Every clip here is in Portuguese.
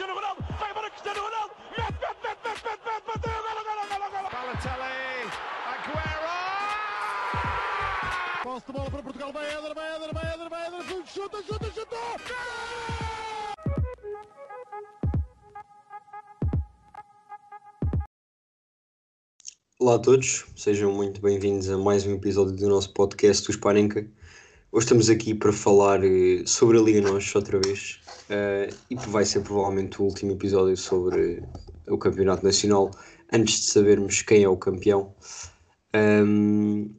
Cristiano Ronaldo, vai embora Cristiano Ronaldo, mete, mete, mete, mete, mete, mete, bateu, golo, golo, golo, golo. Balotelli, Aguero! Posse de bola para Portugal, vai Éder, vai Éder, vai Éder, vai Éder, chuta, chuta, chuta! Olá a todos, sejam muito bem-vindos a mais um episódio do nosso podcast do Sparenka. Hoje estamos aqui para falar eh, sobre a Liga Nós outra vez eh, e vai ser provavelmente o último episódio sobre o Campeonato Nacional antes de sabermos quem é o campeão. Ahm,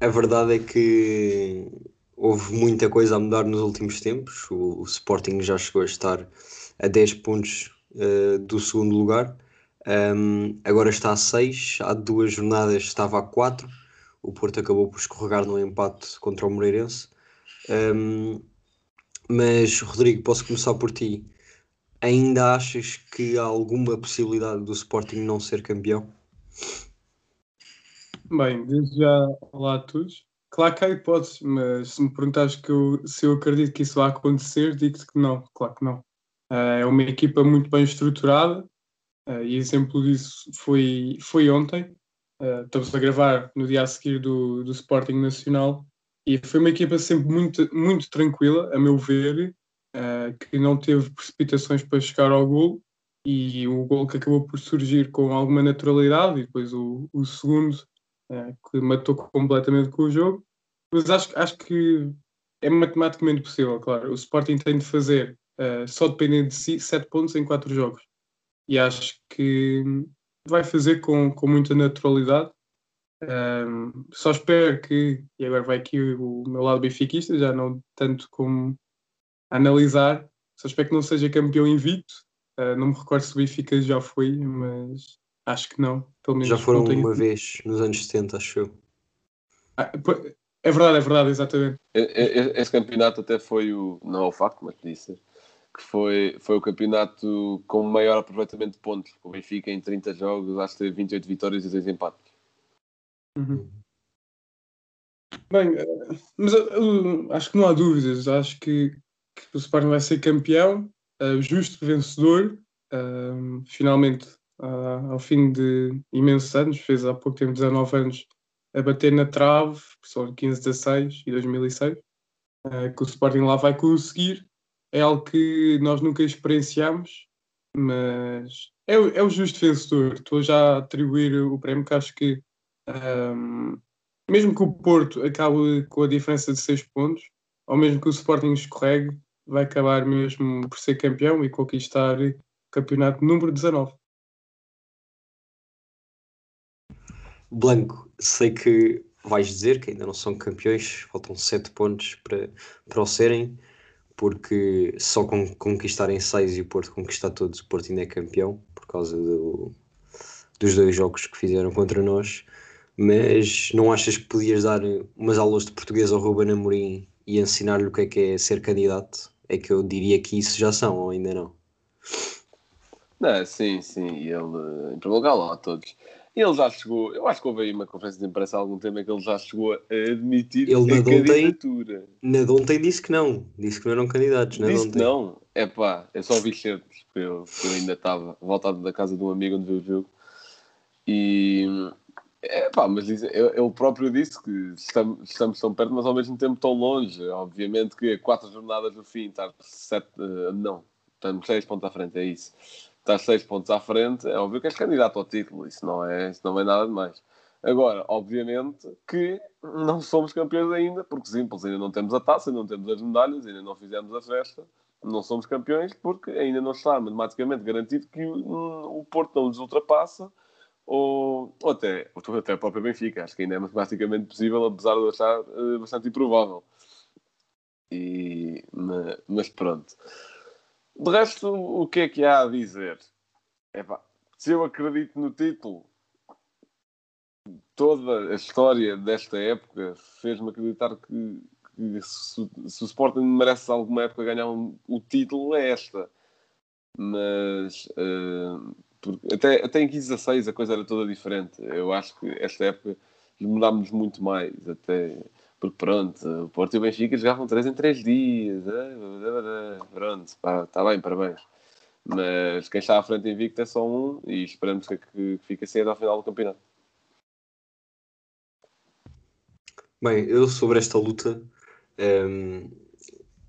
a verdade é que houve muita coisa a mudar nos últimos tempos. O, o Sporting já chegou a estar a 10 pontos eh, do segundo lugar. Um, agora está a 6, há duas jornadas estava a 4. O Porto acabou por escorregar no empate contra o Moreirense. Um, mas, Rodrigo, posso começar por ti. Ainda achas que há alguma possibilidade do Sporting não ser campeão? Bem, desde já, olá a todos. Claro que há hipóteses, mas se me perguntares que eu- se eu acredito que isso vai acontecer, digo-te que não, claro que não. Ah, é uma equipa muito bem estruturada ah, e exemplo disso foi, foi ontem. Ah, estamos a gravar no dia a seguir do, do Sporting Nacional e foi uma equipa sempre muito, muito tranquila, a meu ver, ah, que não teve precipitações para chegar ao gol e o gol que acabou por surgir com alguma naturalidade e depois o, o segundo eh, que matou completamente com o jogo, mas acho, acho que é matematicamente possível, claro. O Sporting tem de fazer, eh, só dependendo de si, 7 pontos em 4 jogos. E acho que vai fazer com, com muita naturalidade. Ahm, só espero que, e agora vai aqui o meu lado benfiquista, já não tanto como analisar, só espero que não seja campeão invicto. Ah, não me recordo se o Benfica já foi, mas acho que não. Pelo menos Já foram uma vez nos anos 70, acho eu. ah, É verdade, é verdade, exatamente. Esse campeonato até foi o, não é o facto, mas disse, que foi, foi o campeonato com o maior aproveitamento de pontos. O Benfica em 30 jogos, acho que teve 28 vitórias e 2 empates. Bem, eh, mas acho que não há dúvidas. Acho que, que o Sporting vai ser campeão, eh, justo vencedor. eh, finalmente, ao fim de imensos anos, fez há pouco tempo 19 anos, a bater na trave, só 15, 16 e 2006, eh, que o Sporting lá vai conseguir. É algo que nós nunca experienciamos, mas é, é o justo vencedor. Estou já a atribuir o prémio que acho que. Ehm, mesmo que o Porto acabe com a diferença de 6 pontos, ou mesmo que o Sporting escorregue, vai acabar mesmo por ser campeão e conquistar o campeonato número 19. Blanco, sei que vais dizer que ainda não são campeões, faltam 7 pontos para, para o serem, porque só com conquistarem 6 e o Porto conquistar todos, o Porto ainda é campeão, por causa do- dos dois jogos que fizeram contra nós. Mas não achas que podias dar umas aulas de português ao Ruben Amorim e ensinar-lhe o que é que é ser candidato? É que eu diria que isso já são, ou ainda não? Não, sim, sim, e ele, em primeiro lugar, lá a todos. Ele já chegou, eu acho que houve aí uma conferência de imprensa há algum tempo em que ele já chegou a admitir Ele a candidatura. Na de ontem disse que não, disse que não eram candidatos. Na Disse que não. É pá, eu só vi certos, porque eu, eu ainda estava voltado da casa de um amigo onde viu o jogo. E é pá, mas ele próprio disse que estamos, estamos tão perto, mas ao mesmo tempo tão longe. Obviamente que quatro jornadas do fim, estar sete, eh, não, estamos seis pontos à frente, é isso. Estás seis pontos à frente, é óbvio que és candidato ao título, isso não é, isso não é nada demais. Agora, obviamente que não somos campeões ainda, porque simples, ainda não temos a taça, ainda não temos as medalhas, ainda não fizemos a festa, não somos campeões porque ainda não está matematicamente garantido que o, o Porto não nos ultrapassa, ou, ou até, ou até a própria Benfica, acho que ainda é matematicamente possível, apesar de eu achar eh, bastante improvável. E, ma- mas pronto. De resto, o que é que há a dizer? Epá, se eu acredito no título, toda a história desta época fez-me acreditar que, que se, se o Sporting merece alguma época ganhar um- o título é esta. Mas eh, porque até, até em 15 a 6 a coisa era toda diferente. Eu acho que esta época demorámos muito mais. Até porque pronto, o Porto e o Benfica jogavam 3 em 3 dias. eh, Pronto, está bem, parabéns. Mas quem está à frente invicto é só um e esperamos que, que fique assim até ao final do campeonato. Bem, eu sobre esta luta, um,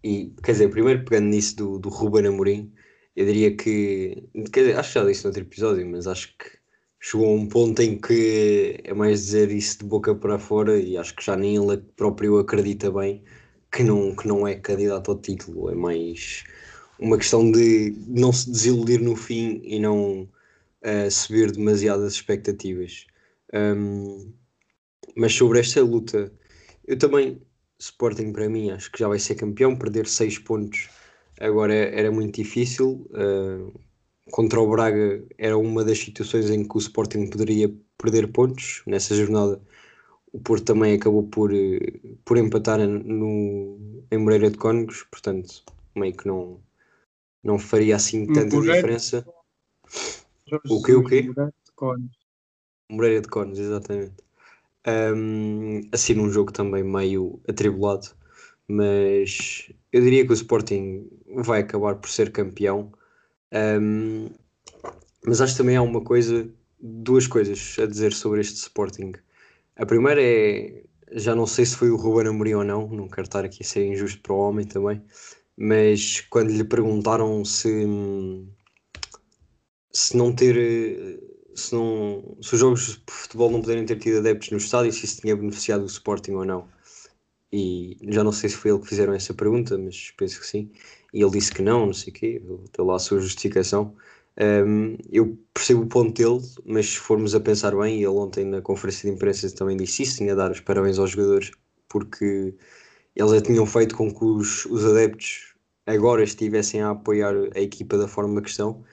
e quer dizer, primeiro pegando nisso do, do Ruben Amorim, eu diria que, quer dizer, acho que já disse no outro episódio, mas acho que chegou a um ponto em que é mais dizer isso de boca para fora e acho que já nem ele próprio acredita bem que não, que não é candidato ao título, é mais uma questão de não se desiludir no fim e não uh, subir demasiadas expectativas. Um, mas sobre esta luta, eu também, Sporting para mim, acho que já vai ser campeão. Perder 6 pontos agora era muito difícil. Uh, contra o Braga era uma das situações em que o Sporting poderia perder pontos. Nessa jornada, o Porto também acabou por, por empatar no, em Moreira de Cónegos, portanto, meio que não, não faria assim tanta Moreira, diferença. O que o quê? Moreira de Cónegos. Moreira de Cónegos, exatamente. Um, assim num jogo também meio atribulado, mas eu diria que o Sporting vai acabar por ser campeão. Um, mas acho também há uma coisa, duas coisas a dizer sobre este Sporting. A primeira é, já não sei se foi o Ruben Amorim ou não, não quero estar aqui a ser injusto para o homem também, mas quando lhe perguntaram se, se não ter se, não, se os jogos de futebol não puderem ter tido adeptos no estádio, se isso tinha beneficiado o Sporting ou não. E já não sei se foi ele que fizeram essa pergunta, mas penso que sim. E ele disse que não, não sei o quê, deu lá a sua justificação. Um, eu percebo o ponto dele, mas se formos a pensar bem, ele ontem na conferência de imprensa também disse isso, tinha a dar os parabéns aos jogadores, porque eles já tinham feito com que os, os adeptos agora estivessem a apoiar a equipa da forma que estão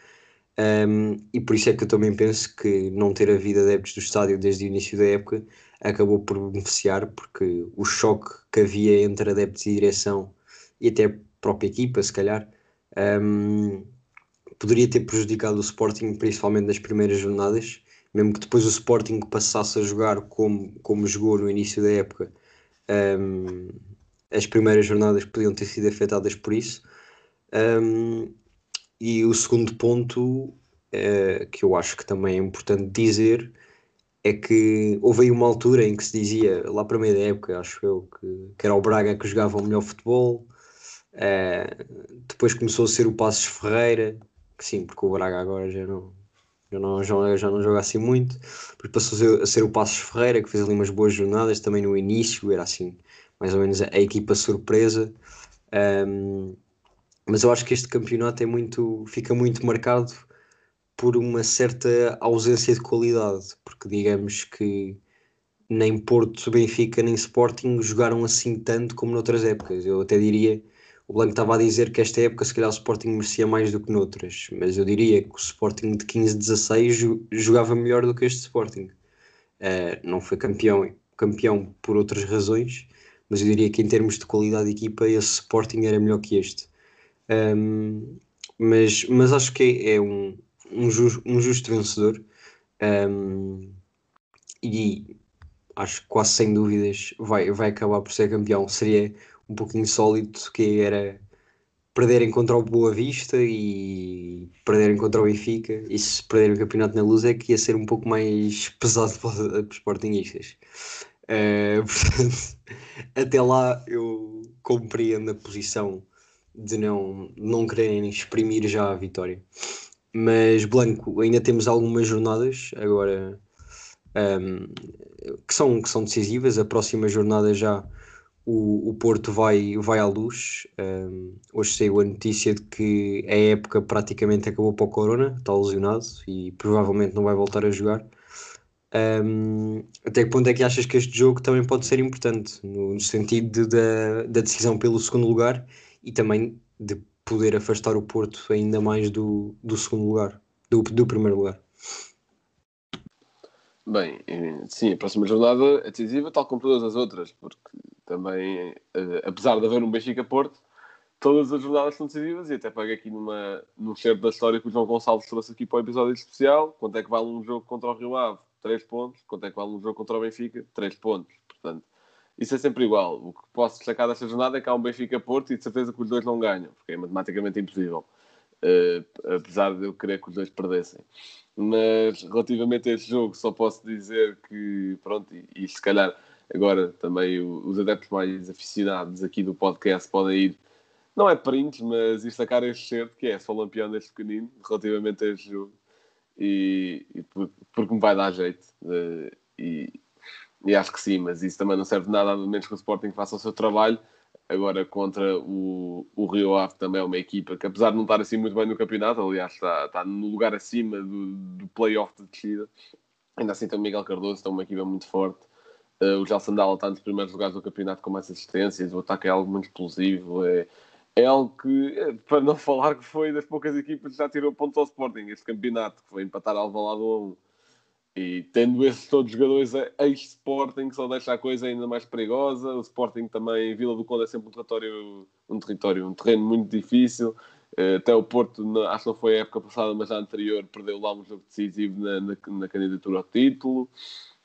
um, e por isso é que eu também penso que não ter havido adeptos do estádio desde o início da época acabou por beneficiar, porque o choque que havia entre adeptos e direção e até a própria equipa, se calhar, um, poderia ter prejudicado o Sporting, principalmente nas primeiras jornadas, mesmo que depois o Sporting passasse a jogar como, como jogou no início da época. Um, as primeiras jornadas podiam ter sido afetadas por isso. Um, e o segundo ponto, é, que eu acho que também é importante dizer, é que houve aí uma altura em que se dizia, lá para meio da época, acho eu, que, que era o Braga que jogava o melhor futebol. É, depois começou a ser o Passos Ferreira, que sim, porque o Braga agora já não, já não, já, já não joga assim muito. Depois passou a ser o Passos Ferreira, que fez ali umas boas jornadas também no início, era assim, mais ou menos a, a equipa surpresa. Um, mas eu acho que este campeonato é muito, fica muito marcado por uma certa ausência de qualidade, porque digamos que nem Porto, Benfica, nem Sporting jogaram assim tanto como noutras épocas. Eu até diria, o Blanco estava a dizer que esta época se calhar o Sporting merecia mais do que noutras, mas eu diria que o Sporting de 15-16 jogava melhor do que este Sporting. Uh, não foi campeão, campeão por outras razões, mas eu diria que em termos de qualidade de equipa esse Sporting era melhor que este. Um, mas, mas acho que é um, um, justo, um justo vencedor um, e acho que quase sem dúvidas vai, vai acabar por ser campeão. Seria um pouco insólito que era perderem contra o Boa Vista e perderem contra o Benfica e se perderem o campeonato na luz é que ia ser um pouco mais pesado para, os sportingistas. Uh, portanto, até lá eu compreendo a posição de não, não quererem exprimir já a vitória. Mas Blanco, ainda temos algumas jornadas agora um, que, são, que são decisivas. A próxima jornada já o, o Porto vai, vai à luz. Um, hoje saiu a notícia de que a época praticamente acabou para o Corona, está lesionado e provavelmente não vai voltar a jogar. Um, até que ponto é que achas que este jogo também pode ser importante, no, no sentido de, da, da decisão pelo segundo lugar e também de poder afastar o Porto ainda mais do, do segundo lugar, do, do primeiro lugar. Bem, sim, a próxima jornada é decisiva, tal como todas as outras, porque também, eh, apesar de haver um Benfica-Porto, todas as jornadas são decisivas e até pego aqui numa, num certo da história que o João Gonçalves trouxe aqui para o episódio especial. Quanto é que vale um jogo contra o Rio Ave? 3 pontos. Quanto é que vale um jogo contra o Benfica? 3 pontos. Portanto, isso é sempre igual. O que posso destacar desta jornada é que há um Benfica-Porto e de certeza que os dois não ganham, porque é matematicamente impossível. uh, apesar de eu querer que os dois perdessem. Mas relativamente a este jogo, só posso dizer que, pronto, e, e se calhar agora também os adeptos mais aficionados aqui do podcast podem ir, não é prints, mas ir este certo, que é só lampião deste pequenino, relativamente a este jogo, e, e porque me vai dar jeito. Uh, e, e acho que sim, mas isso também não serve de nada, a menos que o Sporting faça o seu trabalho. Agora, contra o, o Rio Ave, também é uma equipa que, apesar de não estar assim muito bem no campeonato, aliás, está, está no lugar acima do, do playoff de descida, ainda assim tem o Miguel Cardoso, está uma equipa muito forte. Uh, o Gelson Dalla está nos primeiros lugares do campeonato com mais assistências, o ataque é algo muito explosivo. É, é algo que, eh, para não falar que foi das poucas equipas que já tirou pontos ao Sporting este campeonato, que foi empatar ao Alvalade 1 a 1. E tendo esses todos jogadores ex-Sporting, só deixa a coisa ainda mais perigosa. O Sporting também, Vila do Conde é sempre um território, um território, um terreno muito difícil. Eh, até o Porto, acho que não foi a época passada, mas já anterior, perdeu lá um jogo decisivo na, na, na candidatura ao título.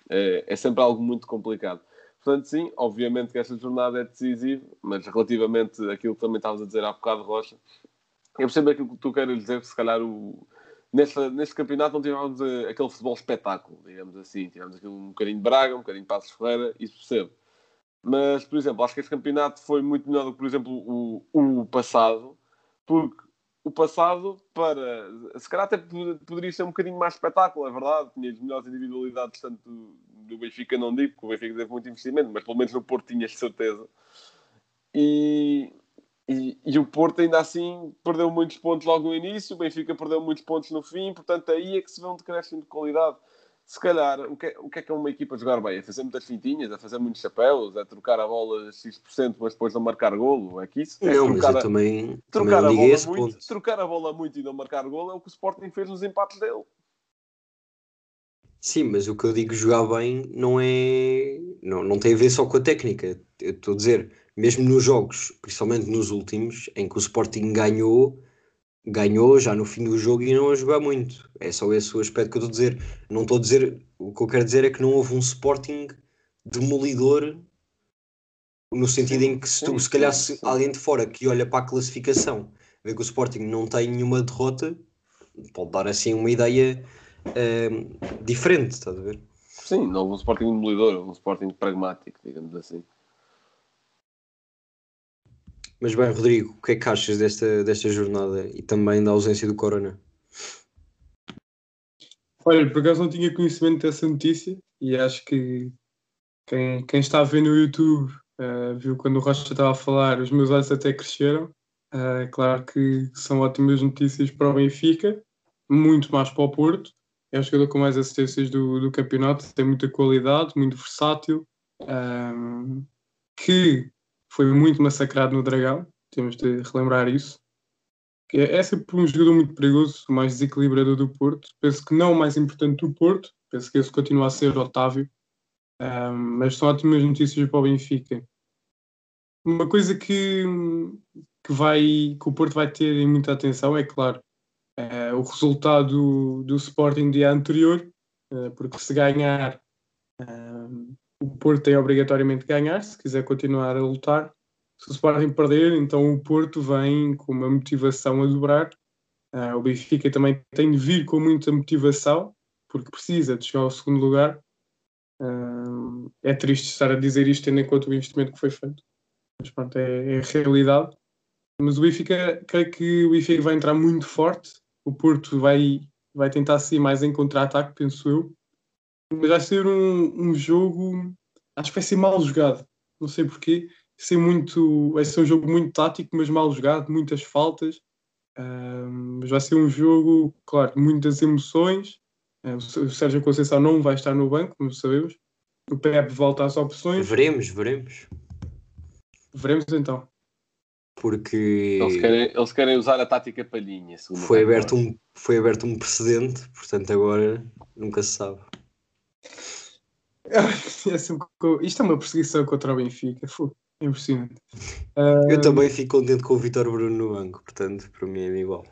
É, é sempre algo muito complicado. Portanto, sim, obviamente que esta jornada é decisiva, mas relativamente àquilo que também estavas a dizer há bocado, Rocha, eu percebo aquilo que tu queres dizer, que se calhar o, neste, neste campeonato não tivemos uh, aquele futebol espetáculo, digamos assim. Tivemos aquilo um bocadinho de Braga, um bocadinho de Passos Ferreira, isso percebo. Mas, por exemplo, acho que este campeonato foi muito melhor do que, por exemplo, o, o passado, porque o passado, para se calhar até poderia ser um bocadinho mais espetáculo, é verdade. Tinha as melhores individualidades, tanto do Benfica, não digo, porque o Benfica teve muito investimento, mas pelo menos no Porto tinhas certeza. E, e, e, o Porto ainda assim perdeu muitos pontos logo no início, o Benfica perdeu muitos pontos no fim, portanto aí é que se vê um decréscimo de qualidade. Se calhar, o que, é, o que é que é uma equipa jogar bem? É fazer muitas fintinhas, é fazer muitos chapéus, é trocar a bola X%, mas depois não marcar golo, é que isso? É não, mas eu a, também, trocar também a bola muito, ponto. Trocar a bola muito e não marcar golo é o que o Sporting fez nos empates dele. Sim, mas o que eu digo jogar bem não é. Não, não tem a ver só com a técnica. Eu estou a dizer, mesmo nos jogos, principalmente nos últimos, em que o Sporting ganhou, ganhou já no fim do jogo e não a jogar muito. É só esse o aspecto que eu estou a dizer. Não estou a dizer. O que eu quero dizer é que não houve um Sporting demolidor no sentido em que se, tu, se calhar se alguém de fora que olha para a classificação vê que o Sporting não tem nenhuma derrota, pode dar assim uma ideia ehm, diferente, estás a ver? Sim, não houve um Sporting demolidor, um Sporting pragmático, digamos assim. Mas bem, Rodrigo, o que é que achas desta, desta jornada e também da ausência do Corona? Olha, por acaso não tinha conhecimento dessa notícia e acho que quem, quem está a ver no YouTube eh, viu quando o Rocha estava a falar, os meus olhos até cresceram. Eh, claro que são ótimas notícias para o Benfica, muito mais para o Porto. É o jogador com mais assistências do, do campeonato, tem muita qualidade, muito versátil, ehm, que foi muito massacrado no Dragão, temos de relembrar isso. Que É é sempre um jogador muito perigoso, o mais desequilibrador do Porto. Penso que não o mais importante do Porto, penso que esse continua a ser Otávio, Ahm, mas são ótimas notícias para o Benfica. Uma coisa que, que, vai, que o Porto vai ter muita atenção é, claro, eh, o resultado do Sporting dia anterior, eh, porque se ganhar, Porto tem obrigatoriamente de ganhar, se quiser continuar a lutar. Se o Sporting perder, então o Porto vem com uma motivação a dobrar. Ah, o Benfica também tem de vir com muita motivação, porque precisa de chegar ao segundo lugar. Ah, é triste estar a dizer isto, tendo em conta o investimento que foi feito. Mas pronto, é, é a realidade. Mas o Benfica, creio que o Benfica vai entrar muito forte. O Porto vai, vai tentar ser mais em contra-ataque, penso eu. Mas vai ser um, um jogo, acho que vai ser mal jogado. Não sei porquê. Vai ser, muito, vai ser um jogo muito tático, mas mal jogado, muitas faltas. Ah, mas vai ser um jogo, claro, de muitas emoções. O Sérgio Conceição não vai estar no banco, como sabemos. O Pepe volta às opções. Veremos, veremos. Veremos então. Porque Eles querem, eles querem usar a tática palhinha. foi aberto, um, foi aberto um precedente, portanto agora nunca se sabe. É Isto é uma perseguição contra o Benfica. É impressionante. Ah, Eu também fico contente com o Vitor Bruno no banco, portanto para mim é igual.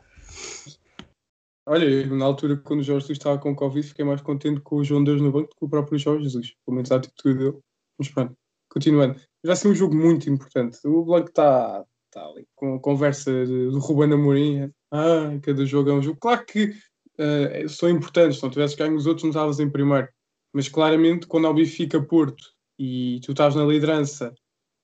Olha, eu, na altura, quando o Jorge Jesus estava com Covid, fiquei mais contente com o João Deus no banco do que com o próprio Jorge Jesus. Pelo menos a atitude dele. Mas pronto, continuando. Vai ser um jogo muito importante. O Blanco está está ali com a conversa do Ruben Amorim. Ah, cada jogo é um jogo. Claro que eh, são importantes, se não tivesses ganho os outros, não estavas em primeiro. Mas claramente, quando ao Benfica Porto e tu estás na liderança,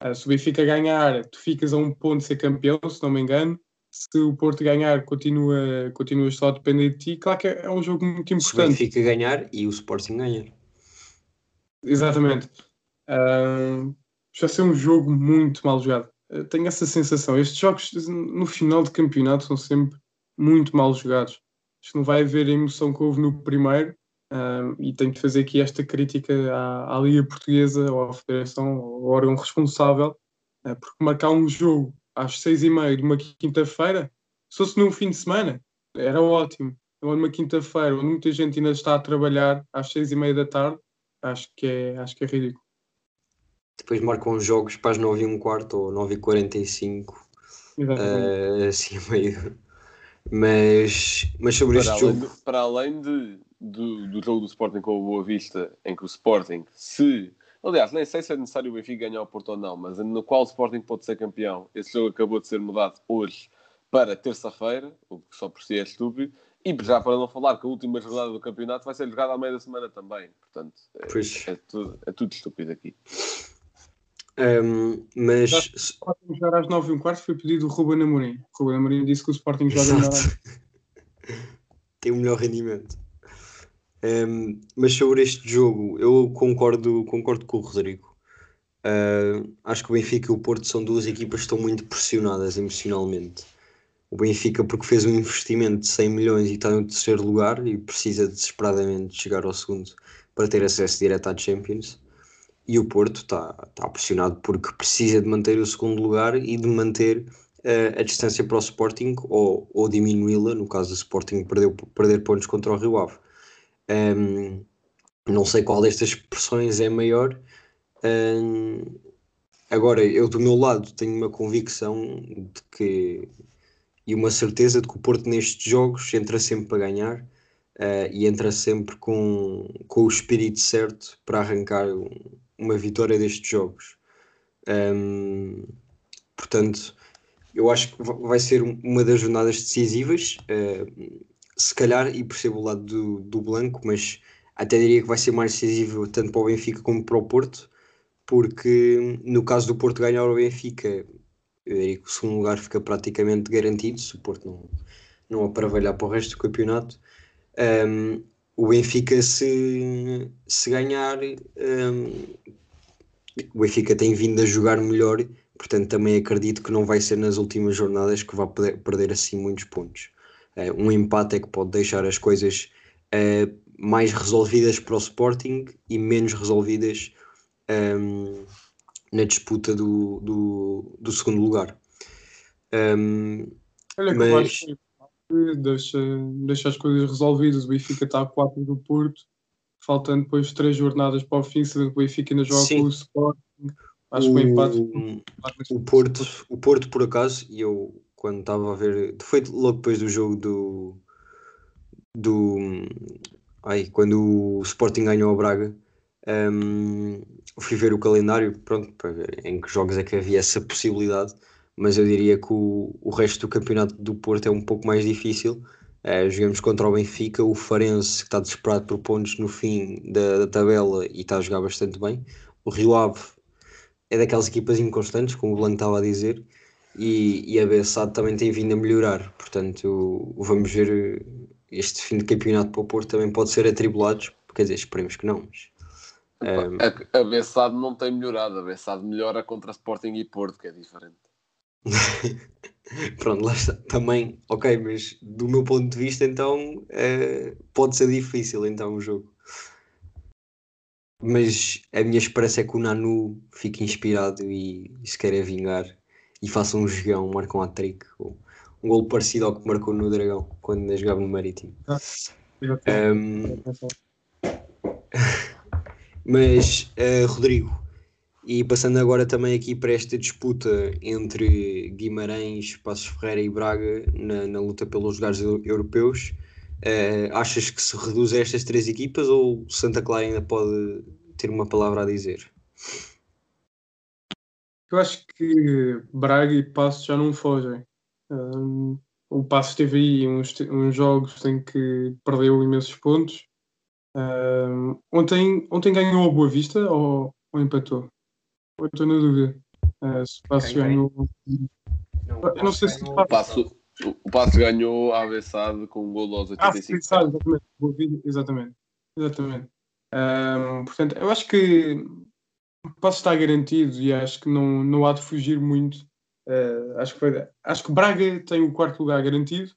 eh, se o Benfica ganhar, tu ficas a um ponto de ser campeão, se não me engano. Se o Porto ganhar, continua, continua só a depender de ti. Claro que é, um jogo muito Se o importante. Benfica ganhar e o Sporting ganhar. Exatamente. Ahm, vai ser um jogo muito mal jogado. Eu tenho essa sensação. Estes jogos no final de campeonato são sempre muito mal jogados. Acho que não vai haver a emoção que houve no primeiro. E tenho de fazer aqui esta crítica à, à Liga Portuguesa ou à Federação, ao órgão responsável, eh, porque marcar um jogo às seis e meia de uma quinta-feira, se fosse num fim de semana, era ótimo. Agora, numa quinta-feira, onde muita gente ainda está a trabalhar às seis e meia da tarde, acho que é, acho que é ridículo. Depois marcam os jogos para as 9 e um quarto ou 9 e 45 Exatamente. eh, assim a meio. Mas, mas sobre Para este além, jogo, de- para além de, do, do jogo do Sporting com o Boa Vista, em que o Sporting, se. Aliás, nem sei se é necessário o Benfica ganhar o Porto ou não, mas no qual o Sporting pode ser campeão. Esse jogo acabou de ser mudado hoje para terça-feira, o que só por si é estúpido. E já para não falar que a última jornada do campeonato vai ser jogada à meia da semana também. Portanto, é, é tudo, é tudo estúpido aqui. ehm, mas O Sporting jogar às 9 e um quarto foi pedido do Ruben Amorim. O Ruben Amorim disse que o Sporting joga melhor. Tem o melhor rendimento. Ehm, mas sobre este jogo, eu concordo, concordo com o Rodrigo. Ah, acho que o Benfica e o Porto são duas equipas que estão muito pressionadas emocionalmente. O Benfica, porque fez um investimento de 100 milhões e está no terceiro lugar e precisa desesperadamente de chegar ao segundo para ter acesso direto à Champions. E o Porto está, está pressionado porque precisa de manter o segundo lugar e de manter eh, a distância para o Sporting ou, ou diminuí-la, no caso do Sporting perdeu, perder pontos contra o Rio Ave. Ehm, não sei qual destas pressões é maior. Ehm, agora, eu do meu lado tenho uma convicção de que e uma certeza de que o Porto nestes jogos entra sempre para ganhar eh, e entra sempre com, com o espírito certo para arrancar um- uma vitória destes jogos. Ehm, portanto, eu acho que va- vai ser um- uma das jornadas decisivas. eh, se calhar, e percebo o lado do, do Blanco, mas até diria que vai ser mais decisivo tanto para o Benfica como para o Porto, porque no caso do Porto ganhar o Benfica, eu diria que o segundo lugar fica praticamente garantido, se o Porto não, não aparvalhar para o resto do campeonato. Um, o Benfica, se, se ganhar, um, o Benfica tem vindo a jogar melhor, portanto também acredito que não vai ser nas últimas jornadas que vai perder, perder assim muitos pontos. Uh, um empate é que pode deixar as coisas uh, mais resolvidas para o Sporting e menos resolvidas um, na disputa do, do, do segundo lugar. Um, Olha que Mas- que deixa, deixa as coisas resolvidas. O Benfica está a 4 do Porto, faltando depois 3 jornadas para o fim, que o Benfica ainda joga Sim. com o Sporting. Acho que o empate. o Porto, o Porto, por acaso, e eu quando estava a ver, foi logo depois do jogo do do ai, quando o Sporting ganhou ao Braga, hum, fui ver o calendário, pronto, para ver em que jogos é que havia essa possibilidade, mas eu diria que o, o resto do campeonato do Porto é um pouco mais difícil. Eh, jogamos contra o Benfica, o Farense que está desesperado por pontos no fim da, da tabela e está a jogar bastante bem. O Rio Ave é daquelas equipas inconstantes, como o Blanco estava a dizer, e, e a Bessade também tem vindo a melhorar. Portanto, vamos ver eh, este fim de campeonato para o Porto também pode ser atribulado, quer dizer, esperemos que não. Mas, ehm, A, a Bessade não tem melhorado, a Bessade melhora contra Sporting e Porto, que é diferente. pronto, lá está. Também, ok, mas do meu ponto de vista, então eh, pode ser difícil então o jogo. Mas a minha esperança é que o Nanu fique inspirado e, e se queira vingar e faça um jogão, marque um hat-trick, ou um golo parecido ao que marcou no Dragão, quando ainda jogava no Marítimo. Ehm, Mas, eh, Rodrigo, e passando agora também aqui para esta disputa entre Guimarães, Passos Ferreira e Braga na, na luta pelos lugares eu- europeus, eh, achas que se reduz a estas três equipas ou Santa Clara ainda pode ter uma palavra a dizer? Eu acho que Braga e Passos já não fogem. Um, o Passos teve aí uns, uns jogos em que perdeu imensos pontos. Um, ontem, ontem ganhou a Boa Vista ou, ou empatou? Eu estou na dúvida. Uh, se o Passos Quem ganhou. Não, Eu não sei se O Passo, o Passo ganhou a AVSAD com um gol aos Ah, 85. sim, sabe, exatamente. Exatamente. Exatamente. Um, portanto, eu acho que passo está garantido e acho que não, não há de fugir muito. Uh, acho, que foi- acho que Braga tem o quarto lugar garantido.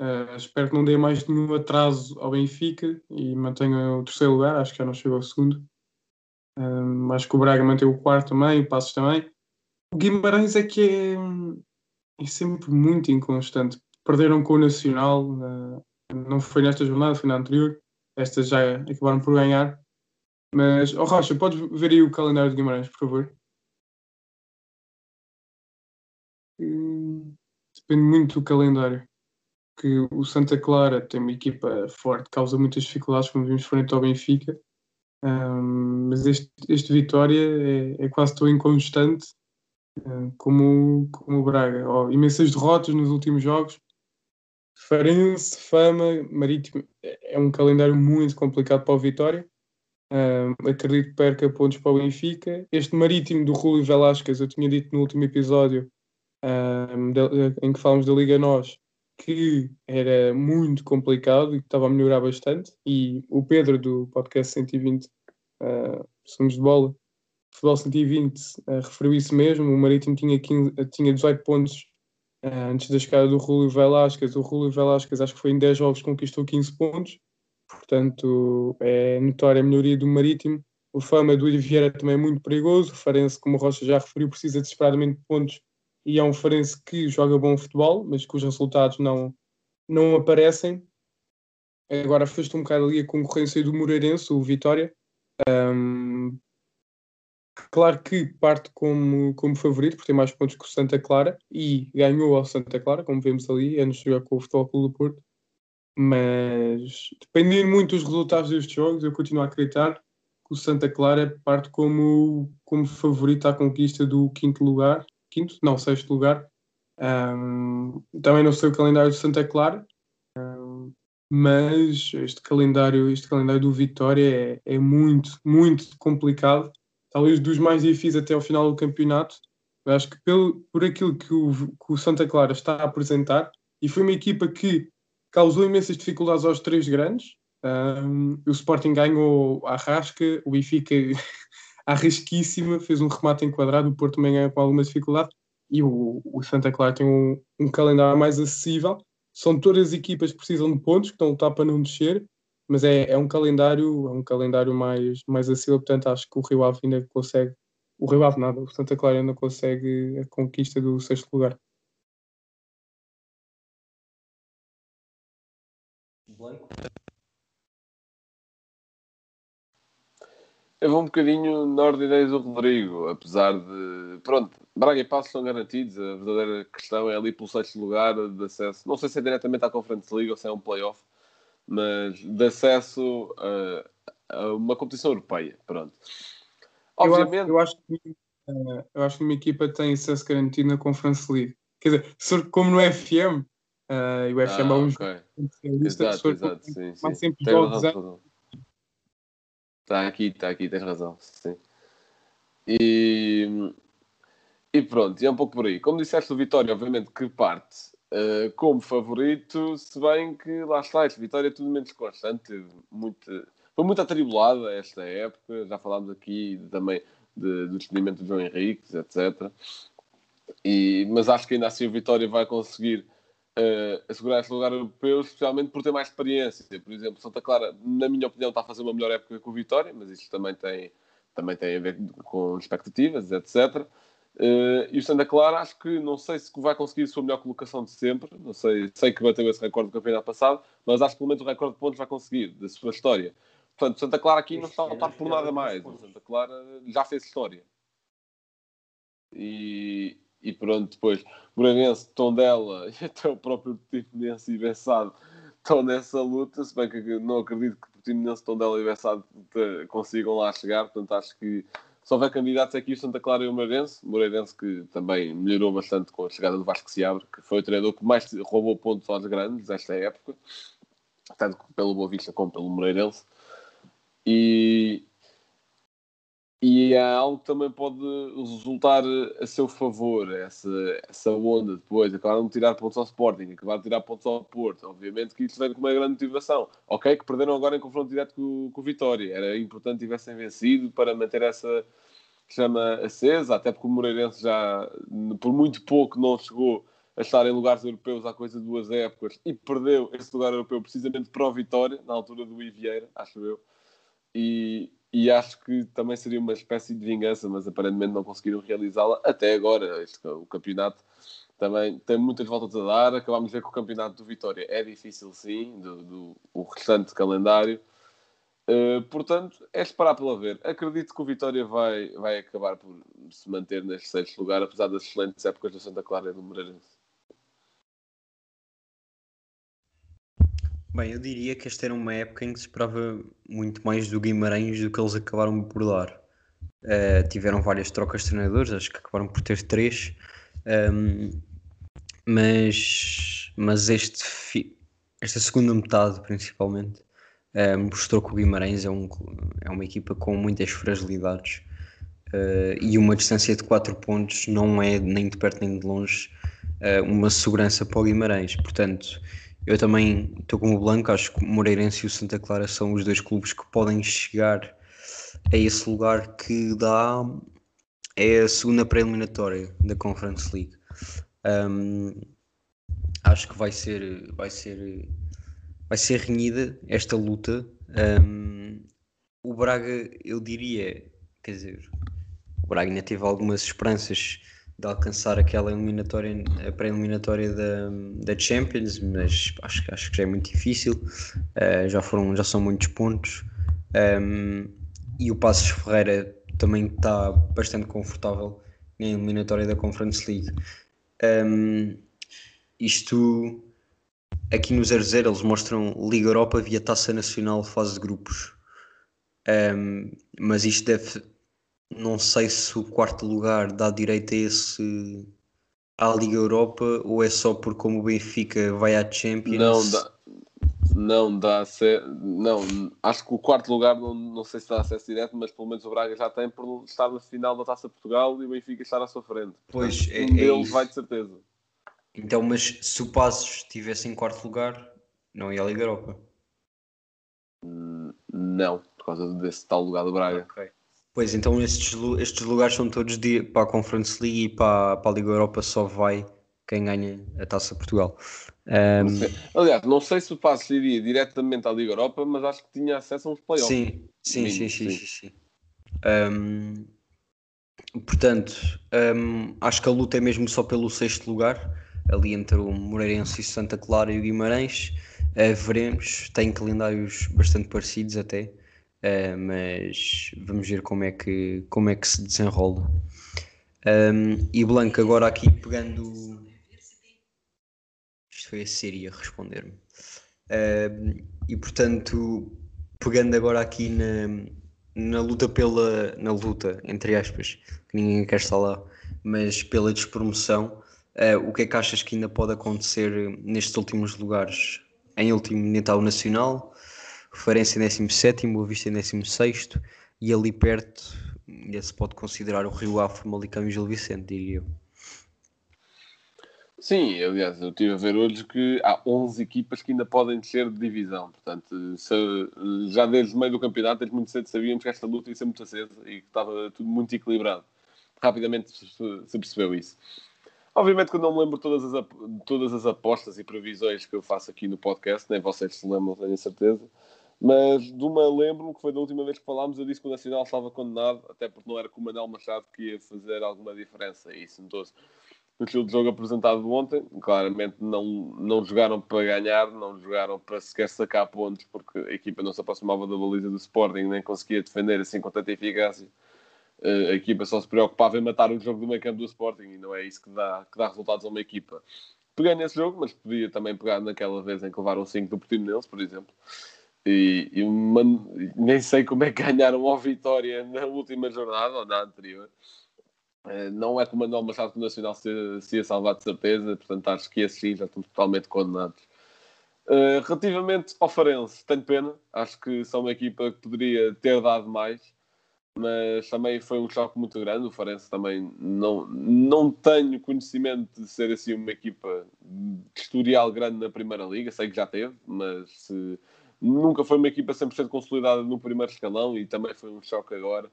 Uh, espero que não dê mais nenhum atraso ao Benfica e mantenha o terceiro lugar. Acho que já não chegou ao segundo. Um, acho que o Braga mantém o quarto também, o Passos também. O Guimarães é que é, é sempre muito inconstante. Perderam com o Nacional, uh, não foi nesta jornada, foi na anterior. Estas já acabaram por ganhar. Mas, oh Rocha, podes ver aí o calendário de Guimarães, por favor? Depende muito do calendário. Que o Santa Clara tem uma equipa forte, causa muitas dificuldades quando vimos frente ao Benfica. Hum, mas este, este Vitória é, é quase tão inconstante hum, como, como o Braga. Oh, imensas derrotas nos últimos jogos. Farense, Fama, Marítimo. É um calendário muito complicado para o Vitória. Um, acredito que perca pontos para o Benfica. Este Marítimo do Rúlio Velasquez, eu tinha dito no último episódio um, de- em que falamos da Liga Nós que era muito complicado e que estava a melhorar bastante. E o Pedro do podcast 120, uh, Somos de Bola, Futebol 120, uh, referiu isso mesmo. O Marítimo tinha, 15, uh, tinha 18 pontos uh, antes da chegada do Rúlio Velasquez. O Rúlio Velasquez, acho que foi em 10 jogos, conquistou 15 pontos. Portanto, é notória a melhoria do Marítimo. O Fama do Vieira também é muito perigoso. O Farense, como o Rocha já referiu, precisa desesperadamente de pontos e é um Farense que joga bom futebol, mas cujos resultados não, não aparecem. Agora afasta um bocado ali a concorrência do Moreirense, o Vitória. Um, claro que parte como, como favorito, porque tem mais pontos que o Santa Clara e ganhou ao Santa Clara, como vemos ali, antes de jogar com o Futebol Clube do Porto. Mas dependendo muito dos resultados destes jogos, eu continuo a acreditar que o Santa Clara parte como, como favorito à conquista do quinto lugar quinto, não, sexto lugar. Um, também não sei o calendário do Santa Clara, um, mas este calendário, este calendário do Vitória é, é muito, muito complicado. Talvez dos mais difíceis até ao final do campeonato. Eu acho que pelo, por aquilo que o, que o Santa Clara está a apresentar, e foi uma equipa que causou imensas dificuldades aos três grandes. Um, o Sporting ganhou a Rasca, o Benfica arrisquíssima, fez um remate enquadrado, o Porto também ganha com alguma dificuldade e o, o Santa Clara tem um, um, calendário mais acessível. São todas as equipas que precisam de pontos, que estão a lutar para não descer, mas é, é um calendário, é um calendário mais, mais acessível, portanto acho que o Rio Ave ainda consegue, o Rio Ave nada, o Santa Clara ainda consegue a conquista do sexto lugar. Eu vou um bocadinho na ordem de ideias do Rodrigo, apesar de. Pronto, Braga e Passos são garantidos. A verdadeira questão é ali pelo sexto lugar de acesso. Não sei se é diretamente à Conference League ou se é um playoff, mas de acesso a, a uma competição europeia. Pronto. Obviamente. Eu acho, eu, acho que, uh, eu acho que uma equipa tem acesso garantido na Conference League. Quer dizer, como no FM, uh, e o FM ah, é um okay. Exato, exato. Sim, sim. sempre Tem jogos razão, Está aqui, está aqui, tens razão. Sim. E, e pronto, e é um pouco por aí. Como disseste, o Vitória, obviamente, que parte uh, como favorito, se bem que lá está, este Vitória é tudo menos constante, muito, foi muito atribulada esta época. Já falámos aqui também de, do despedimento de João Henrique, etc. E, mas acho que ainda assim o Vitória vai conseguir uh, assegurar este lugar europeu, especialmente por ter mais experiência. Por exemplo, Santa Clara, na minha opinião, está a fazer uma melhor época que o Vitória, mas isto também tem, também tem a ver com expectativas, etc. Uh, e o Santa Clara, acho que não sei se vai conseguir a sua melhor colocação de sempre. Não sei, sei que bateu esse recorde do campeonato passado, mas acho que pelo menos o recorde de pontos vai conseguir da sua história. Portanto, Santa Clara aqui não está a lutar por nada mais. O Santa Clara já fez história. E, e pronto, depois Moreirense, Tondela e até o próprio Portimonense e Bessado estão nessa luta, se bem que não acredito que Portimonense, Tondela e Bessado consigam lá chegar, portanto acho que Se houver candidatos aqui, o Santa Clara e o Moreirense. Moreirense que também melhorou bastante com a chegada do Vasco Seabra, que foi o treinador que mais roubou pontos aos grandes esta época, tanto pelo Boa Vista como pelo Moreirense. E, e há algo que também pode resultar a seu favor, essa, essa onda depois. Acabaram de tirar pontos ao Sporting, acabaram de tirar pontos ao Porto. Obviamente que isso vem com uma grande motivação. Ok, que perderam agora em confronto direto com, com o Vitória. Era importante que tivessem vencido para manter essa chama acesa, até porque o Moreirense já, por muito pouco, não chegou a estar em lugares europeus há coisa de duas épocas e perdeu esse lugar europeu precisamente para o Vitória, na altura do Ivieira, acho eu. E, e acho que também seria uma espécie de vingança, mas aparentemente não conseguiram realizá-la até agora. Este, o campeonato também tem muitas voltas a dar. Acabámos de ver que o campeonato do Vitória é difícil, sim, do, do o restante calendário. Uh, portanto, é esperar pela ver. Acredito que o Vitória vai, vai acabar por se manter neste sexto lugar, apesar das excelentes épocas do Santa Clara e do Moreirense. Bem, eu diria que esta era uma época em que se esperava muito mais do Guimarães do que eles acabaram por dar. Uh, tiveram várias trocas de treinadores, acho que acabaram por ter três, um, mas, mas este, esta segunda metade, principalmente, uh, mostrou que o Guimarães é, um, é uma equipa com muitas fragilidades uh, e uma distância de 4 pontos não é nem de perto nem de longe uma segurança para o Guimarães. Portanto, eu também estou como o Blanco, acho que o Moreirense e o Santa Clara são os dois clubes que podem chegar a esse lugar que dá é a segunda pré-eliminatória da Conference League. Um, acho que vai ser, vai ser, vai ser renhida esta luta. Um, o Braga, eu diria, quer dizer, o Braga ainda teve algumas esperanças de alcançar aquela eliminatória, a pré-eliminatória da, da Champions, mas acho, acho que já é muito difícil. Uh, já, foram, já são muitos pontos. Um, e o Passos Ferreira também está bastante confortável na eliminatória da Conference League. Um, isto aqui no 00 eles mostram Liga Europa via Taça Nacional fase de grupos. Um, mas isto deve não sei se o quarto lugar dá direito a esse à Liga Europa ou é só porque como o Benfica vai à Champions? Não dá, não dá não, acho que o quarto lugar não, não sei se dá acesso direto, mas pelo menos o Braga já tem por estar na final da Taça Portugal e o Benfica estar à sua frente. Pois, é, um é deles vai de certeza. Então, mas se o Passos estivesse em quarto lugar, não ia à Liga Europa? Hum, não, por causa desse tal lugar do Braga. Okay. Pois então estes, estes lugares são todos de, para a Conference League e para, para a Liga Europa só vai quem ganha a Taça Portugal. Um... Não Aliás, não sei se o Passo iria diretamente à Liga Europa, mas acho que tinha acesso a uns playoffs. Sim, sim, sim, sim, sim, sim. Um... Portanto, um... acho que a luta é mesmo só pelo sexto lugar, ali entre o Moreirense e Santa Clara e o Guimarães. Uh, veremos, tem calendários bastante parecidos até. Uh, mas vamos ver como é que, como é que se desenrola. Um, e Blanco, agora aqui pegando. Isto foi a Síria responder-me. Uh, e portanto, pegando agora aqui na, na luta pela. Na luta, entre aspas, que ninguém quer estar lá, mas pela despromoção, uh, o que é que achas que ainda pode acontecer nestes últimos lugares? Em último, Natal Nacional, Referência em 17, Boa Vista em 16 e ali perto se pode considerar o Rio Ave, Famalicão e Gil Vicente, diria eu. Sim, aliás, eu tive a ver hoje que há 11 equipas que ainda podem descer de divisão. Portanto, se, já desde o meio do campeonato, desde muito cedo sabíamos que esta luta ia ser muito acesa e que estava tudo muito equilibrado. Rapidamente se, se percebeu isso. Obviamente que eu não me lembro todas as, todas as apostas e previsões que eu faço aqui no podcast, nem vocês se lembram, tenho certeza. Mas de uma lembro-me que foi da última vez que falámos, eu disse que o Nacional estava condenado, até porque não era com o Manel Machado que ia fazer alguma diferença. E isso notou-se no estilo de jogo apresentado ontem. Claramente não, não jogaram para ganhar, não jogaram para sequer sacar pontos, porque a equipa não se aproximava da baliza do Sporting, nem conseguia defender assim com tanta eficácia. Eh, a equipa só se preocupava em matar o jogo do meio campo do Sporting e não é isso que dá, que dá resultados a uma equipa. Peguei nesse jogo, mas podia também pegar naquela vez em que levaram 5 do Portimonense, por exemplo. E, e nem sei como é que ganharam ao Vitória na última jornada ou na anterior. Eh, Não é como o Manuel que Nacional se, se ia salvar de certeza, portanto acho que esses sim já estão totalmente condenados. Eh, relativamente ao Farense, tenho pena, acho que são uma equipa que poderia ter dado mais, mas também foi um choque muito grande. O Farense também não, não tenho conhecimento de ser assim uma equipa de historial grande na Primeira Liga, sei que já teve, mas se- nunca foi uma equipa 100% consolidada no primeiro escalão e também foi um choque agora.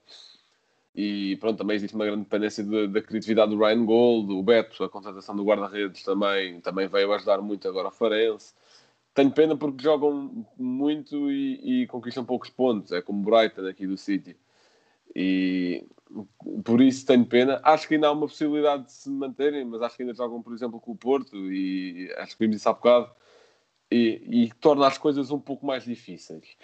E pronto, também existe uma grande dependência de- da criatividade do Ryan Gold, o Beto, a contratação do guarda-redes também, também veio ajudar muito agora ao Farense. Tenho pena porque jogam muito e, e conquistam poucos pontos, é como o Brighton aqui do City. E por isso tenho pena. Acho que ainda há uma possibilidade de se manterem, mas acho que ainda jogam, por exemplo, com o Porto e acho que vimos isso há bocado e, e torna as coisas um pouco mais difíceis.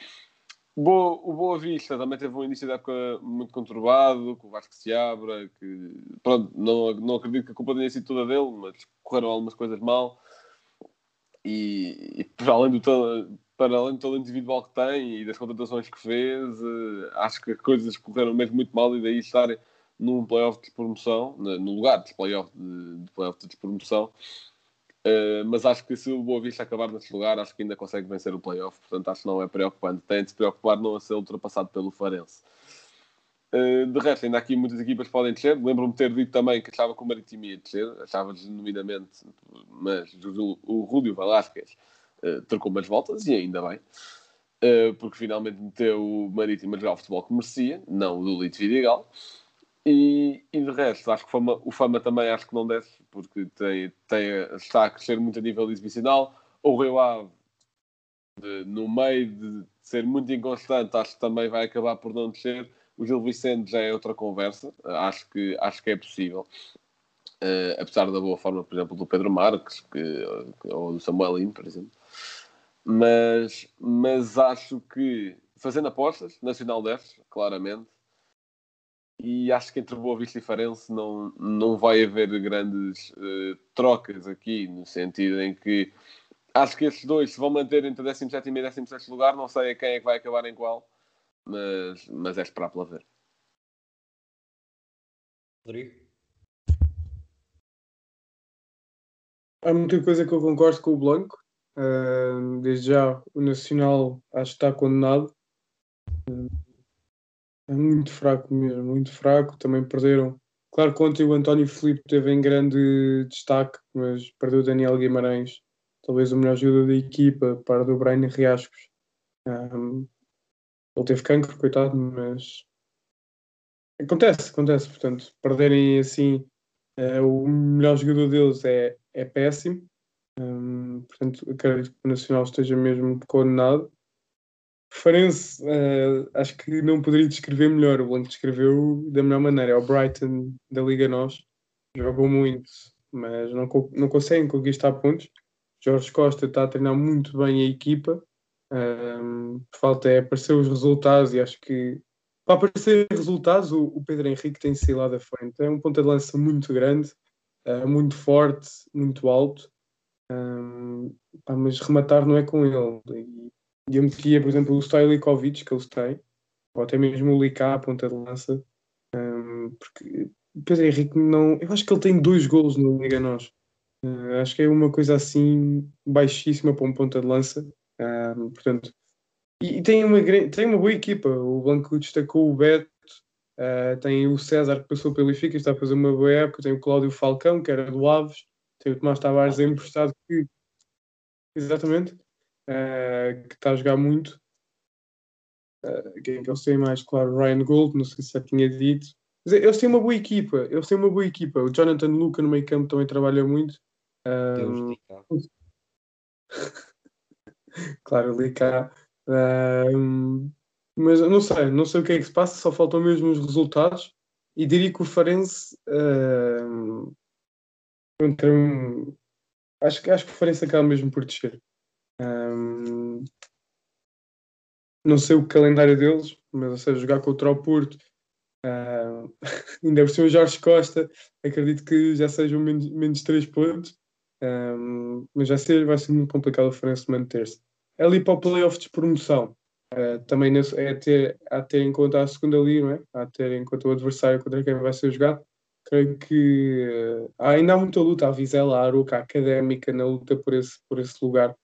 Boa, o Boa Vista também teve um início de época muito conturbado, com o Vasco se abra, que pronto, não, não acredito que a culpa tenha sido toda dele, mas correram algumas coisas mal. E, e para, além do, para além do talento individual que tem e das contratações que fez, eh, acho que as coisas correram mesmo muito mal e daí estarem num playoff de promoção, no lugar de playoff de, de, playoff de promoção. Uh, mas acho que se o Boa Vista acabar nesse lugar, acho que ainda consegue vencer o playoff, portanto acho que não é preocupante. Tem de se preocupar não a ser ultrapassado pelo Farense. Uh, de resto, ainda aqui muitas equipas podem descer. Lembro-me de ter dito também que achava que o Marítimo ia descer, achava genuinamente, mas o, o Rúdio Velasquez uh, trocou umas voltas e ainda bem, uh, porque finalmente meteu o Marítimo a jogar o futebol que merecia, não o do Lito Vidigal. E, e de resto, acho que Fama, o Fama também acho que não desce, porque tem, tem, está a crescer muito a nível exibicional. O Rio Ave, de- no meio de ser muito inconstante, acho que também vai acabar por não descer. O Gil Vicente já é outra conversa, acho que, acho que é possível. Eh, apesar da boa forma, por exemplo, do Pedro Marques que, ou do Samuelino, por exemplo. Mas, mas acho que, fazendo apostas, Nacional desce, claramente e acho que entre Boa Vista e Farense não, não vai haver grandes eh, trocas aqui, no sentido em que acho que estes dois se vão manter entre 17 e 16 lugar, não sei a quem é que vai acabar em qual, mas, mas é esperar pela ver. Rodrigo? Há muita coisa que eu concordo com o Blanco. Ah, desde já, o Nacional acho que está condenado. Ah, é muito fraco mesmo, muito fraco. Também perderam. Claro que ontem o António Filipe teve em grande destaque, mas perdeu o Daniel Guimarães, talvez o melhor jogador da equipa, para do Brian Riascos. Ah, ele teve cancro, coitado, mas acontece, acontece. Portanto, perderem assim eh, o melhor jogador deles é, é péssimo. Hum, portanto, acredito que o Nacional esteja mesmo condenado. Farense, eh, acho que não poderia descrever melhor. O Blanco descreveu da melhor maneira. É o Brighton da Liga Nós. Jogou muito, mas não, não conseguem conquistar pontos. Jorge Costa está a treinar muito bem a equipa. Hum, falta é aparecer os resultados e acho que para aparecer resultados, o, o Pedro Henrique tem se lá da frente. É um ponta de lança muito grande, eh, muito forte, muito alto, Hum, pá, mas rematar não é com ele. E, e eu metia, por exemplo, o Stojlikovic, que eles têm, ou até mesmo o Liká, a ponta de lança, hum, porque Pedro Henrique não. Eu acho que ele tem dois golos na Liga Nós. Eh, acho que é uma coisa assim baixíssima para um ponta de lança. Hum, portanto, e, e tem, uma, tem uma boa equipa. O Blanco destacou o Beto, eh, tem o César que passou pelo Benfica, está a fazer uma boa época, tem o Cláudio Falcão, que era do Aves, tem o Tomás Tavares emprestado, que, exatamente, eh, que está a jogar muito. Eh, quem é que eles têm mais? Claro, Ryan Gold, não sei se já tinha dito. Mas eles têm uma boa equipa, eles têm uma boa equipa. O Jonathan Luca no meio campo também trabalha muito. Deus Um, de cá. claro, ali cá. Um, mas não sei, não sei o que é que se passa, só faltam mesmo os resultados. E diria que o Farense. um, um- acho, que- acho que o Farense acaba mesmo por descer. Não sei o calendário deles, mas ou seja, jogar contra o Porto. um, ainda por cima Jorge Costa, acredito que já sejam menos, menos 3 pontos. Mas vai ser, vai ser muito complicado o Farense manter-se. ali para o playoff de promoção. Uh, também nesse, é ter, a ter em conta a segunda liga, não é? a ter em conta o adversário contra quem vai ser jogado. Creio que uh, ainda há muita luta. A Vizela, a Aruca, a Académica na luta por esse, por esse lugar.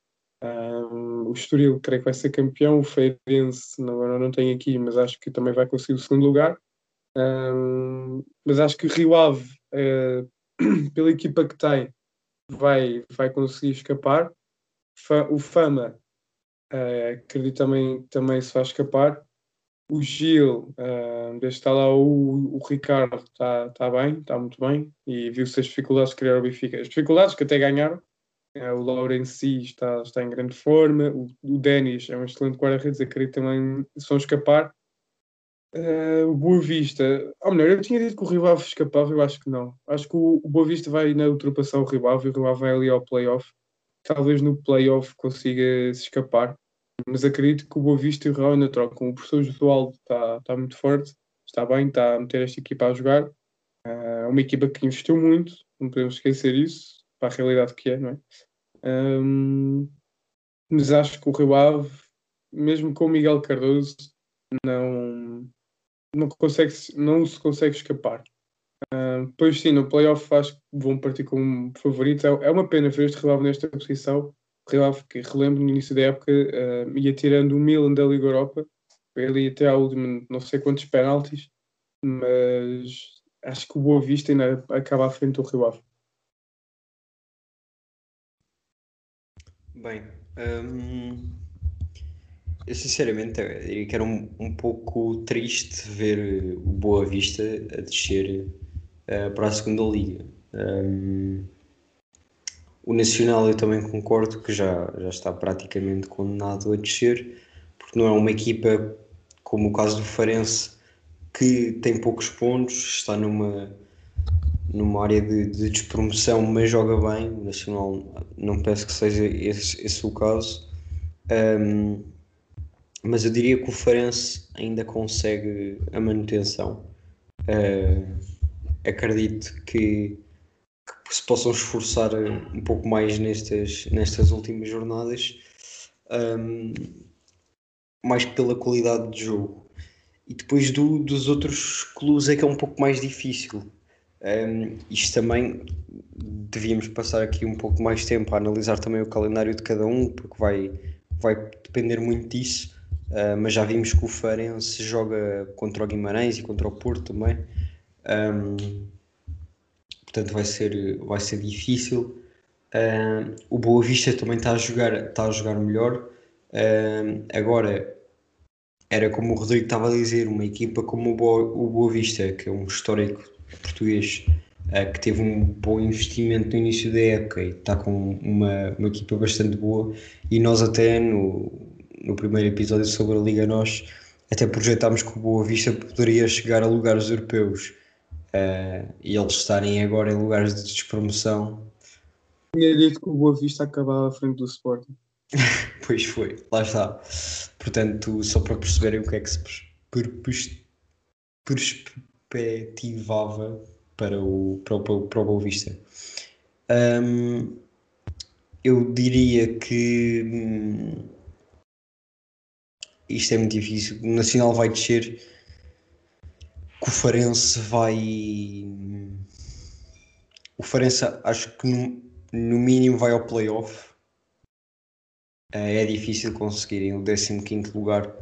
Um, o Estoril creio que vai ser campeão. O Feirense não, não tenho aqui, mas acho que também vai conseguir o segundo lugar. Um, mas acho que Rio Ave, uh, pela equipa que tem, vai, vai conseguir escapar. O Fama, uh, acredito também, também se vai escapar. O Gil, uh, desde está lá o, o Ricardo, está tá bem, está muito bem, e viu-se as dificuldades de criar o Benfica. As dificuldades que até ganharam. Uh, o Laurenci está, está em grande forma. O, o Denis é um excelente guarda-redes, acredito também são escapar. Uh, o Boa Vista, ou melhor, eu tinha dito que o Rio Ave escapava, eu acho que não. Acho que o, o Boa Vista vai na ultrapassar o Rio Ave e o Rio Ave vai ali ao playoff. Talvez no playoff consiga se escapar, mas acredito que o Boa Vista e o Rio Ave ainda trocam. O professor Josualdo está tá muito forte, está bem, está a meter esta equipa a jogar. Uh, é uma equipa que investiu muito, não podemos esquecer isso, para a realidade que é, não é? Um, mas acho que o Rio Ave, mesmo com o Miguel Cardoso, não não, consegue, não se consegue escapar. Pois sim, no playoff acho que vão partir como favorito. É, é uma pena ver este Rio Ave nesta posição. Rio Ave que relembro no início da época uh, ia tirando o Milan da Liga Europa. Ele ia até à última, não sei quantos penaltis, mas acho que o Boa Vista ainda acaba à frente do Rio Ave. Bem, hum, eu sinceramente eu diria que era um, um pouco triste ver o Boa Vista a descer uh, para a segunda liga. Um, o Nacional eu também concordo que já, já está praticamente condenado a descer, porque não é uma equipa como o caso do Farense que tem poucos pontos, está numa, numa área de, de despromoção, mas joga bem. O Nacional não penso que seja esse, esse o caso. Um, mas eu diria que o Farense ainda consegue a manutenção. Uh, acredito que, que, se possam esforçar um pouco mais nestas, nestas últimas jornadas, um, mais pela qualidade de jogo. E depois do, dos outros clubes é que é um pouco mais difícil. Um, isto também devíamos passar aqui um pouco mais tempo a analisar também o calendário de cada um, porque vai, vai depender muito disso. Uh, mas já vimos que o Farense joga contra o Guimarães e contra o Porto também. Um, portanto, vai ser, vai ser difícil. Uh, o Boa Vista também está a jogar, está a jogar melhor. Uh, agora, era como o Rodrigo estava a dizer, uma equipa como o Boa, o Boa Vista, que é um histórico português, que teve um bom investimento no início da época e está com uma, uma equipa bastante boa. E nós, até no, no primeiro episódio sobre a Liga Nós, até projetámos que o Boa Vista poderia chegar a lugares europeus uh, e eles estarem agora em lugares de despromoção. Tinha dito que o Boa Vista acabava à frente do Sporting. pois foi, lá está. Portanto, só para perceberem o que é que se perspectivava para o, para o, para o Boa Vista. Um, eu diria que. Hum, isto é muito difícil. O Nacional vai descer, o Farense vai. O Farense acho que no, no mínimo vai ao playoff. É difícil conseguirem o 15 lugar,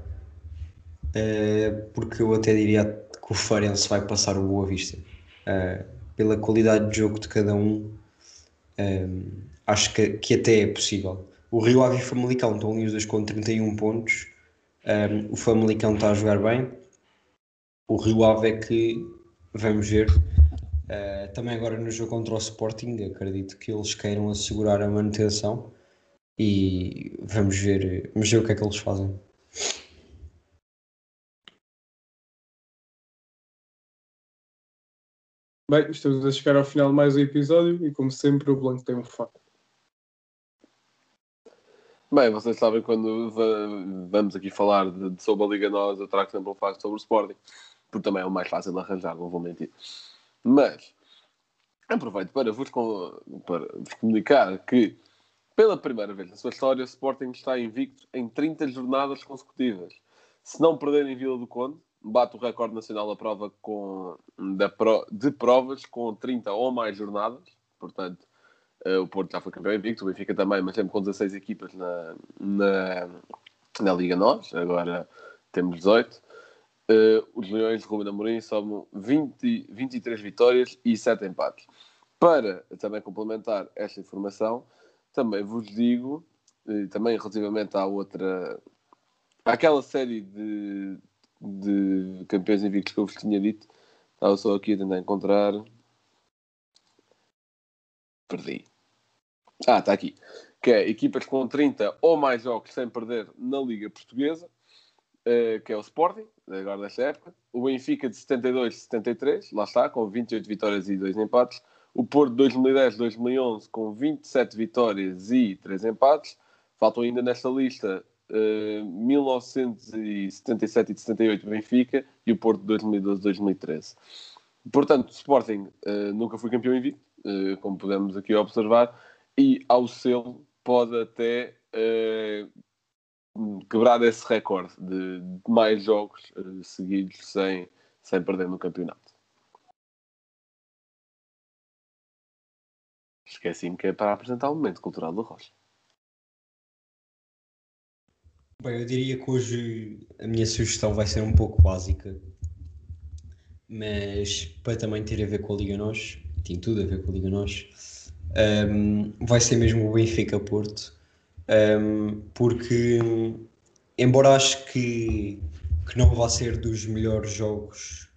porque eu até diria que o Farense vai passar o Boa Vista. É, pela qualidade de jogo de cada um, é, acho que, que até é possível. O Rio Ave e o Famalicão estão ali os dois com 31 pontos um, o Famalicão está a jogar bem. O Rio Ave é que vamos ver. Uh, também agora no jogo contra o Sporting, acredito que eles queiram assegurar a manutenção e vamos ver, vamos ver o que é que eles fazem. Bem, estamos a chegar ao final de mais um episódio e como sempre o Blanco tem um fato. Bem, vocês sabem quando vamos aqui falar de, de sobre a Liga Nós, eu trago sempre um facto sobre o Sporting, porque também é o mais fácil de arranjar, não vou mentir. Mas aproveito para vos, para vos comunicar que Pela primeira vez na sua história, o Sporting está invicto em 30 jornadas consecutivas. Se não perder em Vila do Conde, bate o recorde nacional da prova com, da pro, de provas com 30 ou mais jornadas. Portanto, uh, o Porto já foi campeão invicto, o Benfica também, mas sempre com 16 equipas na, na, na Liga Nós. Agora temos 18. Uh, os Leões de Ruben Amorim somam 20, 23 vitórias e 7 empates. Para também complementar esta informação, também vos digo, também relativamente à outra, àquela série de, de campeões invictos que eu vos tinha dito, estava só aqui a tentar encontrar. Perdi. Ah, está aqui. Que é equipas com 30 ou mais jogos sem perder na Liga Portuguesa, uh, que é o Sporting, agora desta época. O Benfica de 72 73, lá está, com 28 vitórias e 2 empates o Porto 2010-2011 com 27 vitórias e 3 empates. Faltam ainda nesta lista uh, 1977 e 78 Benfica e o Porto 2012-2013. Portanto, Sporting uh, nunca foi campeão invicto, uh, como podemos aqui observar, e ao selo pode até quebrar esse recorde de, de mais jogos seguidos sem, sem perder no campeonato. Esqueci-me que é para apresentar o momento cultural do Rocha. Bem, eu diria que hoje a minha sugestão vai ser um pouco básica, mas para também ter a ver com a Liga Nós, tem tudo a ver com a Liga Nós, um, vai ser mesmo o Benfica Porto, um, porque embora acho que, que não vá ser dos melhores jogos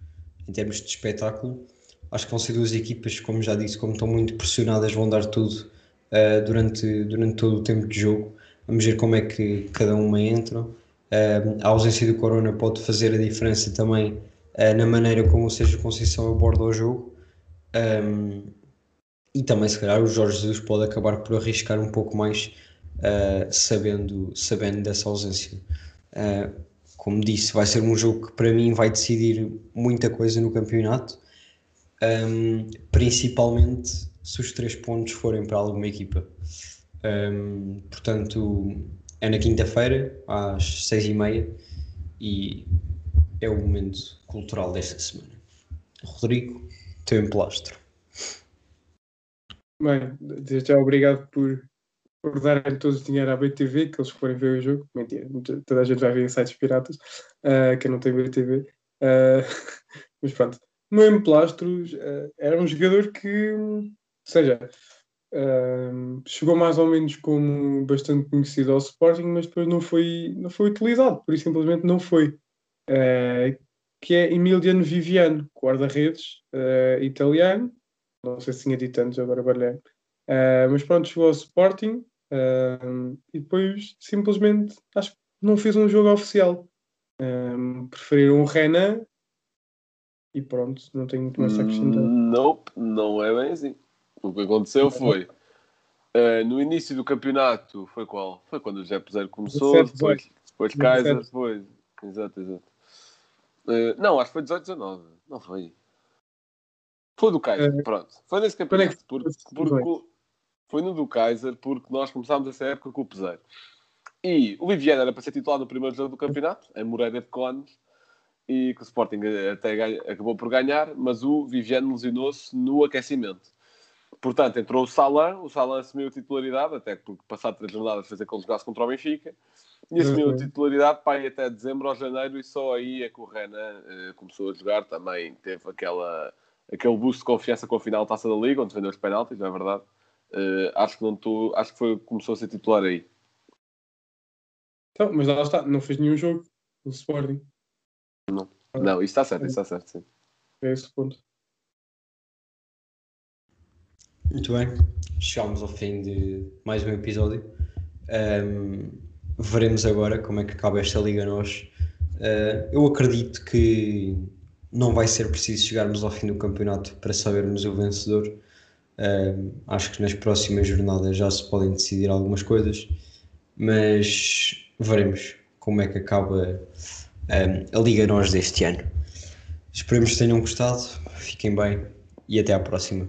em termos de espetáculo, Acho que vão ser duas equipas, como já disse, como estão muito pressionadas, vão dar tudo uh, durante, durante todo o tempo de jogo. Vamos ver como é que cada uma entra. Uh, a ausência do Corona pode fazer a diferença também uh, na maneira como o Sérgio Conceição aborda o jogo. Um, e também, se calhar, o Jorge Jesus pode acabar por arriscar um pouco mais, sabendo, sabendo dessa ausência. como disse, vai ser um jogo que para mim vai decidir muita coisa no campeonato um, principalmente se os três pontos forem para alguma equipa. Um, portanto, é na quinta-feira, às seis e meia, e é o momento cultural desta semana. Rodrigo, teu emplastro. Bem, desde já obrigado por, por darem todos o dinheiro à BTV, que eles forem ver o jogo. Mentira, toda a gente vai ver em sites piratas, uh, não tem BTV. Uh, ah, mas pronto, no Emplastros uh, era um jogador que, ou seja, uh, chegou mais ou menos como bastante conhecido ao Sporting, mas depois não foi, não foi utilizado, por isso simplesmente não foi. Uh, que é Emiliano Viviano, guarda-redes uh, italiano, não sei se tinha dito antes, agora balhei. mas pronto, chegou ao Sporting e depois simplesmente acho que não fez um jogo oficial. preferiram o Renan e pronto, não tenho muito mais a acrescentar. Nope, não é bem assim. O que aconteceu foi uh, no início do campeonato foi qual? Foi quando o José Peseiro começou, 17, depois, depois Kaiser, depois. Exato, exato. Uh, não, acho que foi 18, 19. Não foi. Foi do Kaiser, uh, pronto. Foi nesse campeonato. Porque, porque, foi no do Kaiser, porque nós começámos essa época com o Peseiro. E o Viviane era para ser titular no primeiro jogo do campeonato, em Moreira de Cones e que o Sporting até ganha, acabou por ganhar, mas o Viviane lesionou-se no aquecimento. Portanto, entrou o Salan, o Salan assumiu a titularidade, até porque passado três jornadas fez aquele jogasse contra o Benfica, e assumiu uhum. a titularidade para ir até dezembro ou janeiro, e só aí é que o Renan uh, começou a jogar, também teve aquela, aquele boost de confiança com a final da Taça da Liga, onde defendeu os penaltis, não é verdade? Uh, acho que não tô, acho que foi, começou a ser titular aí. Então, mas lá está, não fez nenhum jogo, o Sporting. Não, não isso está certo, isso está certo, sim. É esse o ponto. Muito bem, chegámos ao fim de mais um episódio. Um, veremos agora como é que acaba esta Liga Nós. Uh, eu acredito que não vai ser preciso chegarmos ao fim do campeonato para sabermos o vencedor. Acho que nas próximas jornadas já se podem decidir algumas coisas, mas veremos como é que acaba um, a Liga Nós deste ano. Esperemos que tenham gostado, fiquem bem e até à próxima.